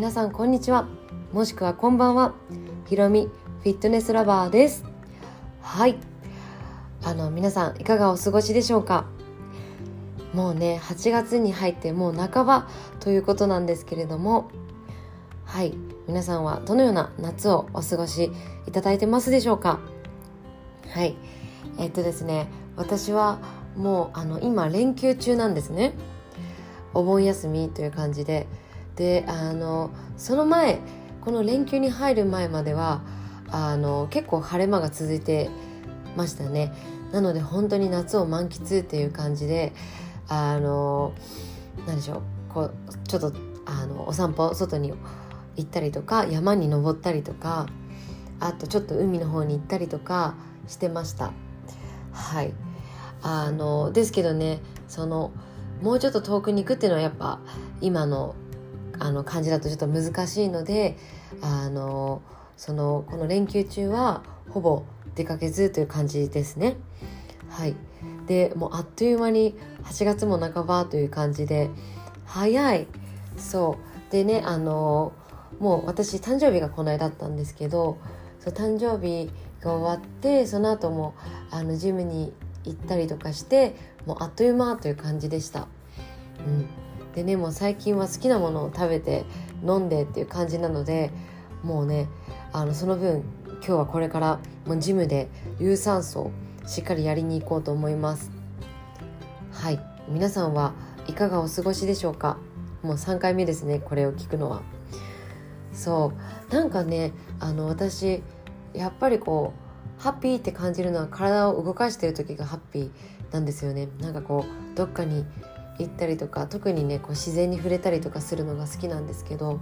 皆さんこんにちは。もしくはこんばんは。ひろみフィットネスラバーです。はい。あの皆さんいかがお過ごしでしょうか？もうね8月に入ってもう半ばということなんですけれども。はい。皆さんはどのような夏をお過ごしいただいてますでしょうか？はい。えっとですね私はもうあの今連休中なんですね。お盆休みという感じでであのその前この連休に入る前まではあの結構晴れ間が続いてましたね。なので本当に夏を満喫っていう感じであの何でしょうこうちょっとあのお散歩外に行ったりとか山に登ったりとかあとちょっと海の方に行ったりとかしてました。はい。あのですけどねそのもうちょっと遠くに行くっていうのはやっぱ今のあの感じだとちょっと難しいのであのそのこの連休中はほぼ出かけずという感じですね。はいでもうあっという間に8月も半ばという感じで早いそうでねあのもう私誕生日がこの間だったんですけどそう誕生日が終わってその後もあのジムに行ったりとかしてもうあっという間という感じでした。うん、でねもう最近は好きなものを食べて飲んでっていう感じなのでもうねあのその分今日はこれからもうジムで有酸素をしっかりやりに行こうと思います。はい。皆さんはいかがお過ごしでしょうか？もう3回目ですねこれを聞くのは。そう。なんかねあの私やっぱりこうハッピーって感じるのは体を動かしてる時がハッピーなんですよね。なんかこうどっかに行ったりとか特にねこう自然に触れたりとかするのが好きなんですけど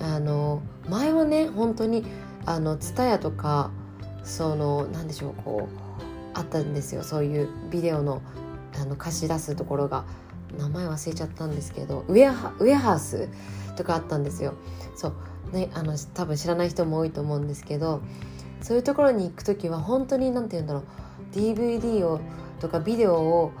あの前はね本当にあの TSUTAYA とかその何でしょうこうあったんですよ。そういうビデオのあの貸し出すところが。名前忘れちゃったんですけどウェアウェハウスとかあったんですよ。そう。ねあの多分知らない人も多いと思うんですけどそういうところに行く時は本当に何て言うんだろう。DVD をとかビデオを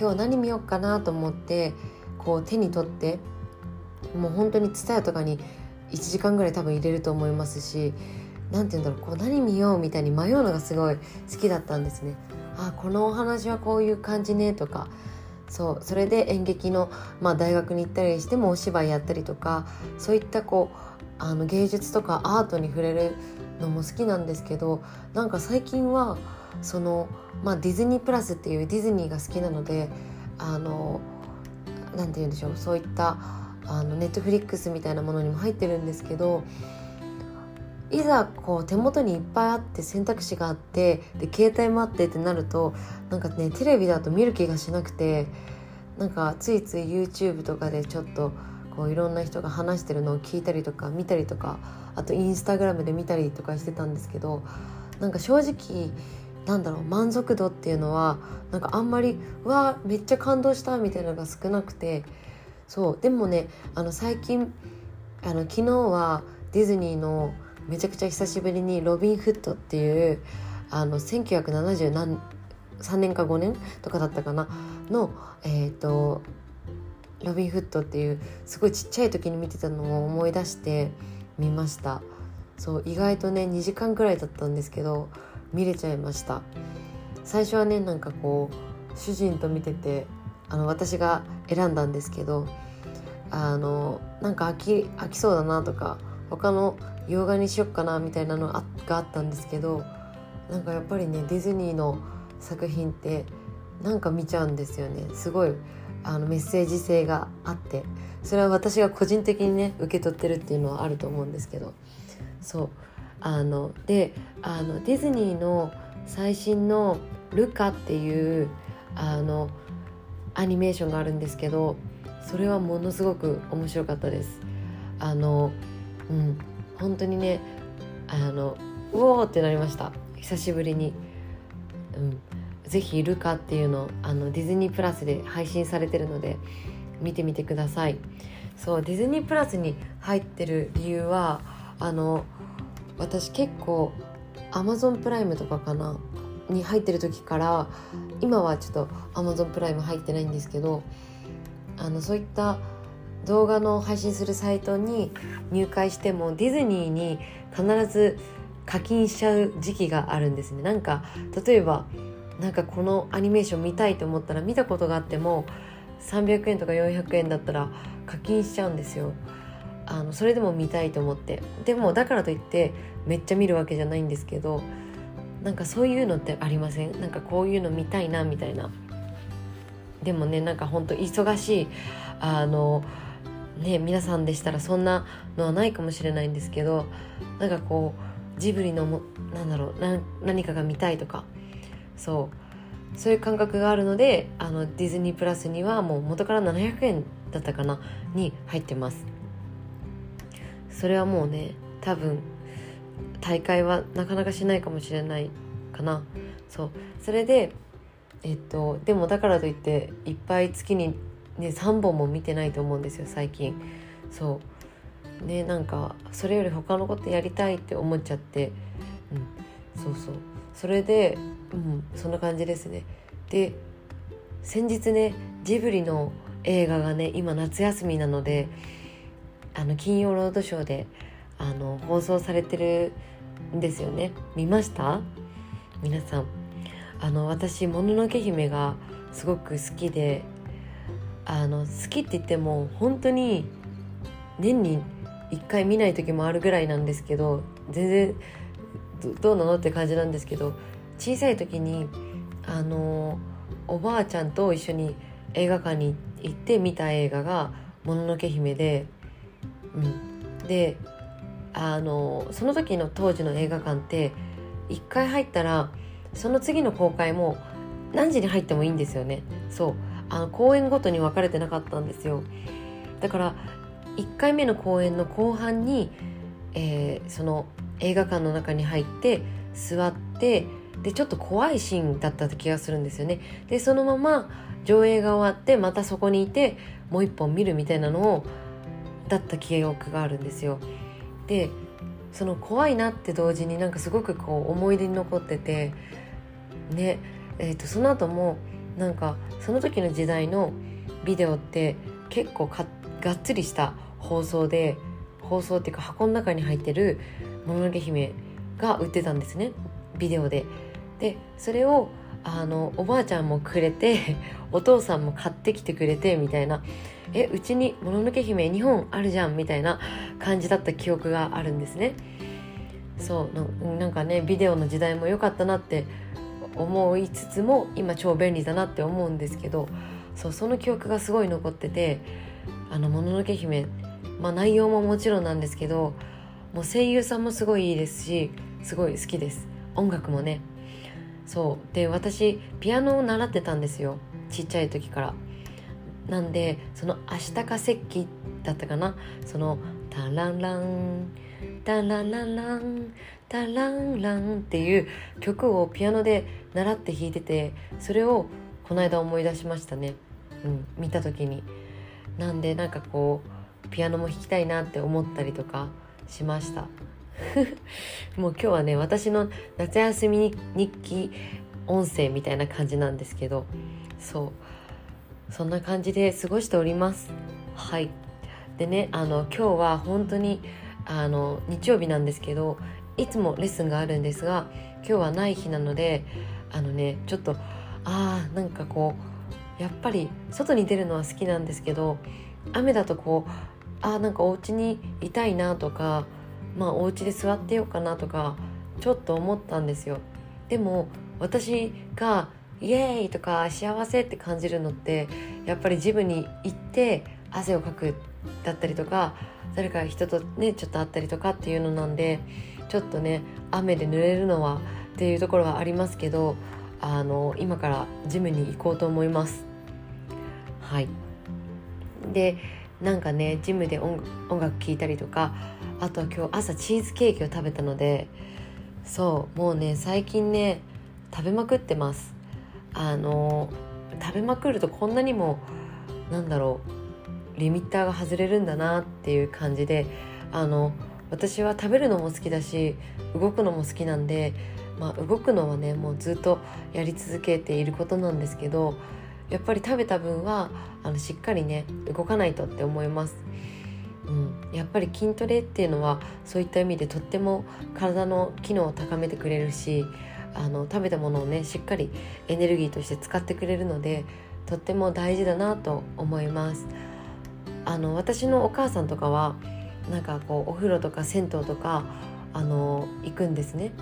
今日何見ようかなと思ってこう手に取ってもう本当に TSUTAYA とかに1時間ぐらい多分入れると思いますし何て言うんだろうこう何見ようみたいに迷うのがすごい好きだったんですね。あこのお話はこういう感じねとかそうそれで演劇の、まあ、大学に行ったりしてもお芝居やったりとかそういったこうあの芸術とかアートに触れるのも好きなんですけどなんか最近はその、まあ、ディズニープラスっていうディズニーが好きなのであのなて言うんでしょうそういったあのネットフリックスみたいなものにも入ってるんですけどいざこう手元にいっぱいあって選択肢があってで携帯もあってってなるとなんかねテレビだと見る気がしなくてなんかついつい YouTube とかでちょっとこういろんな人が話してるのを聞いたりとか見たりとかあとインスタグラムで見たりとかしてたんですけどなんか正直なんだろう満足度っていうのはなんかあんまり「わめっちゃ感動した」みたいなのが少なくてそうでもねあの最近あの昨日はディズニーのめちゃくちゃ久しぶりに「ロビン・フット」っていうあの1973年か5年とかだったかなのえっ、ー、とロビン・フットっていうすごいちっちゃい時に見てたのを思い出して見ました。そう意外とね2時間くらいだったんですけど見れちゃいました。最初はねなんかこう主人と見ててあの私が選んだんですけどあのなんか飽き飽きそうだなとか他の洋画にしよっかなみたいなのがあったんですけどなんかやっぱりねディズニーの作品ってなんか見ちゃうんですよね。すごいあのメッセージ性があってそれは私が個人的にね受け取ってるっていうのはあると思うんですけど。そう。あのであのディズニーの最新の「ルカ」っていうあのアニメーションがあるんですけどそれはものすごく面白かったです。あのうん本当にねあのうおーってなりました久しぶりに。うんぜひ「ルカ」っていうのあのディズニープラスで配信されてるので見てみてくださいそうディズニープラスに入ってる理由はあの私結構アマゾンプライムとかかなに入ってる時から今はちょっとアマゾンプライム入ってないんですけどあのそういった動画の配信するサイトに入会してもディズニーに必ず課金しちゃう時期があるんですね。なんか例えばなんかこのアニメーション見たいと思ったら見たことがあっても300円とか400円だったら課金しちゃうんですよ。あのそれでも見たいと思って。でもだからといってめっちゃ見るわけじゃないんですけどなんかそういうのってありません？なんかこういうの見たいなみたいな。でもねなんかほんと忙しいあのね皆さんでしたらそんなのはないかもしれないんですけどなんかこうジブリのもなんだろう何かが見たいとかそう。そういう感覚があるのであのディズニープラスにはもう元から700円だったかなに入ってます。それはもうね多分大会はなかなかしないかもしれないかな。そう。それでえっとでもだからといっていっぱい月にね3本も見てないと思うんですよ最近。そう。ねなんかそれより他のことやりたいって思っちゃって。うん。そうそう。それでうんそんな感じですね。で先日ねジブリの映画がね今夏休みなのであの金曜ロードショーであの放送されてるんですよね。見ました？皆さん。あの私「もののけ姫」がすごく好きであの好きって言っても本当に年に1回見ない時もあるぐらいなんですけど全然どうなのって感じなんですけど小さい時にあのおばあちゃんと一緒に映画館に行って見た映画が「もののけ姫で」うん、であのその時の当時の映画館って1回入ったらその次の公開も何時に入ってもいいんですよね。そう。あの公演ごとに分かれてなかったんですよ。だから1回目の公演の後半に、えー、その映画館の中に入って座ってでちょっと怖いシーンだった気がするんですよね。でそのまま上映が終わってまたそこにいてもう一本見るみたいなのをだった記憶があるんですよ。でその怖いなって同時になんかすごくこう思い出に残っててねえーと、その後もなんかその時の時代のビデオって結構がっつりした放送で放送っていうか箱の中に入ってる「もののけ姫」が売ってたんですね。ビデオで。でそれをあのおばあちゃんもくれてお父さんも買ってきてくれてみたいな「えうちにもののけ姫2本あるじゃん」みたいな感じだった記憶があるんですね。そうなんかねビデオの時代も良かったなって思いつつも今超便利だなって思うんですけどそうその記憶がすごい残ってて「あのもののけ姫」まあ内容ももちろんなんですけどもう声優さんもすごいいいですしすごい好きです。音楽もね。そうで私ピアノを習ってたんですよちっちゃい時から。なんでその「明日か石器」だったかな？その「タランランタララランタランランっていう曲をピアノで習って弾いててそれをこの間思い出しましたね、うん、見た時に。なんでなんかこうピアノも弾きたいなって思ったりとかしました。もう今日はね私の夏休み日記音声みたいな感じなんですけど。そう。そんな感じで過ごしております。はい。でねあの今日は本当にあの日曜日なんですけどいつもレッスンがあるんですが今日はない日なのであのねちょっとあーなんかこうやっぱり外に出るのは好きなんですけど雨だとこうあーなんかお家にいたいなとかまあお家で座ってようかなとかちょっと思ったんですよ。でも私がイエーイとか幸せって感じるのってやっぱりジムに行って汗をかくだったりとか誰か人とねちょっと会ったりとかっていうのなんでちょっとね雨で濡れるのはっていうところはありますけどあの今からジムに行こうと思います。はい。でなんかねジムで音楽聴いたりとかあとは今日朝チーズケーキを食べたのでそうもうね最近ね食べまくってます。あの食べまくるとこんなにもなんだろうリミッターが外れるんだなっていう感じであの私は食べるのも好きだし動くのも好きなんで、まあ、動くのはねもうずっとやり続けていることなんですけどやっぱり食べた分はあのしっかりね動かないとって思います。うん、やっぱり筋トレっていうのはそういった意味でとっても体の機能を高めてくれるしあの食べたものをねしっかりエネルギーとして使ってくれるのでとっても大事だなと思います。あの私のお母さんとかはなんかこうお風呂とか銭湯とかあの行くんですね。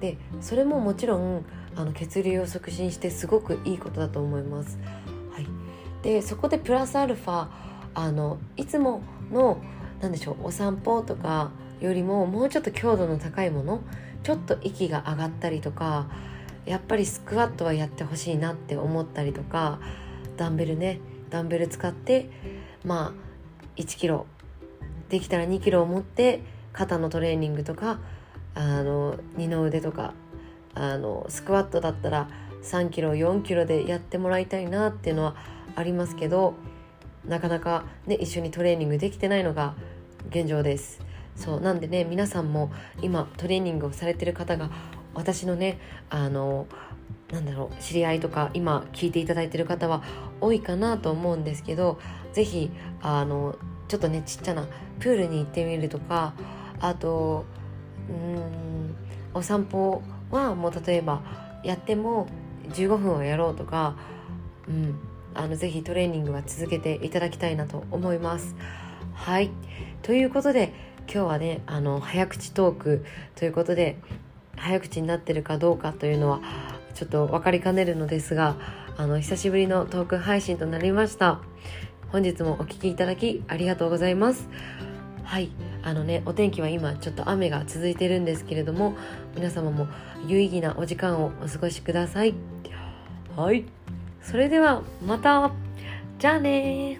でそれももちろんあの血流を促進してすごくいいことだと思います、はい、でそこでプラスアルファあのいつもの何でしょうお散歩とかよりももうちょっと強度の高いものちょっと息が上がったりとかやっぱりスクワットはやってほしいなって思ったりとかダンベルねダンベル使ってまあ1キロできたら2キロを持って肩のトレーニングとかあの二の腕とかあのスクワットだったら3キロ4キロでやってもらいたいなっていうのはありますけどなかなかね一緒にトレーニングできてないのが現状です。そうなんでね皆さんも今トレーニングをされてる方が私のねあのなんだろう知り合いとか今聞いていただいてる方は多いかなと思うんですけど是非あのちょっとねちっちゃなプールに行ってみるとかあとうんお散歩はもう例えばやっても15分はやろうとか、うん、あのぜひトレーニングは続けていただきたいなと思います。はいということで今日はねあの早口トークということで早口になってるかどうかというのはちょっと分かりかねるのですがあの久しぶりのトーク配信となりました。本日もお聴きいただきありがとうございます。はい。あのねお天気は今ちょっと雨が続いてるんですけれども皆様も有意義なお時間をお過ごしください。はい。それではまた。じゃあね